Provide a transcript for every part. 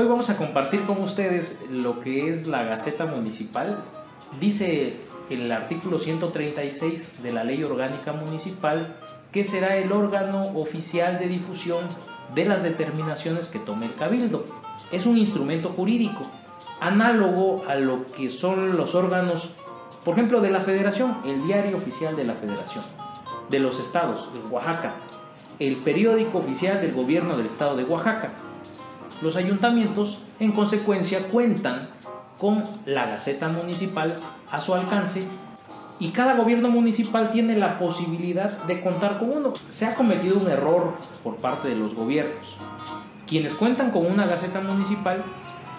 Hoy vamos a compartir con ustedes lo que es la Gaceta Municipal. Dice el artículo 136 de la Ley Orgánica Municipal que será el órgano oficial de difusión de las determinaciones que tome el Cabildo. Es un instrumento jurídico análogo a lo que son los órganos, por ejemplo, de la Federación, el diario oficial de la Federación, de los estados, de Oaxaca, el periódico oficial del gobierno del estado de Oaxaca. Los ayuntamientos, en consecuencia, cuentan con la Gaceta Municipal a su alcance y cada gobierno municipal tiene la posibilidad de contar con uno. Se ha cometido un error por parte de los gobiernos. Quienes cuentan con una Gaceta Municipal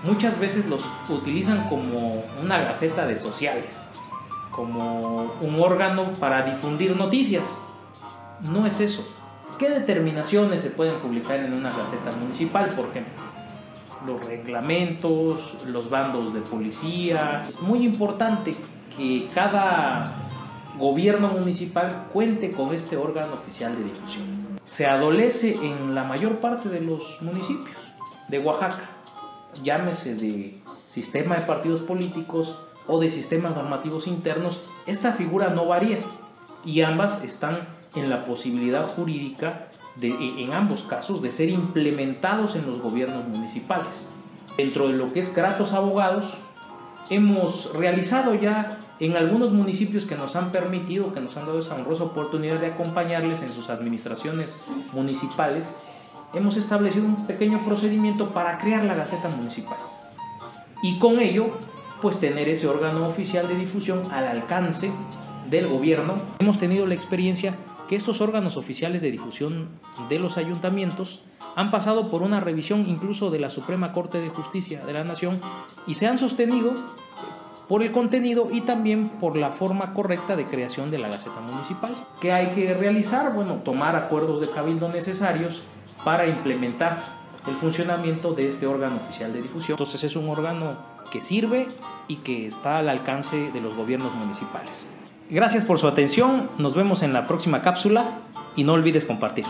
muchas veces los utilizan como una Gaceta de sociales, como un órgano para difundir noticias. No es eso. ¿Qué determinaciones se pueden publicar en una Gaceta Municipal, por ejemplo? los reglamentos, los bandos de policía. Es muy importante que cada gobierno municipal cuente con este órgano oficial de difusión. Se adolece en la mayor parte de los municipios de Oaxaca, llámese de sistema de partidos políticos o de sistemas normativos internos, esta figura no varía y ambas están en la posibilidad jurídica e, en ambos casos de ser implementados en los gobiernos municipales. Dentro de lo que es Gratos Abogados, hemos realizado ya en algunos municipios que nos han permitido, que nos han dado esa honrosa oportunidad de acompañarles en sus administraciones municipales, hemos establecido un pequeño procedimiento para crear la Gaceta Municipal. Y con ello, pues tener ese órgano oficial de difusión al alcance del gobierno. Hemos tenido la experiencia que estos órganos oficiales de difusión de los ayuntamientos han pasado por una revisión incluso de la Suprema Corte de Justicia de la Nación y se han sostenido por el contenido y también por la forma correcta de creación de la Gaceta Municipal. ¿Qué hay que realizar? Bueno, tomar acuerdos de cabildo necesarios para implementar el funcionamiento de este órgano oficial de difusión. Entonces es un órgano que sirve y que está al alcance de los gobiernos municipales. Gracias por su atención, nos vemos en la próxima cápsula y no olvides compartir.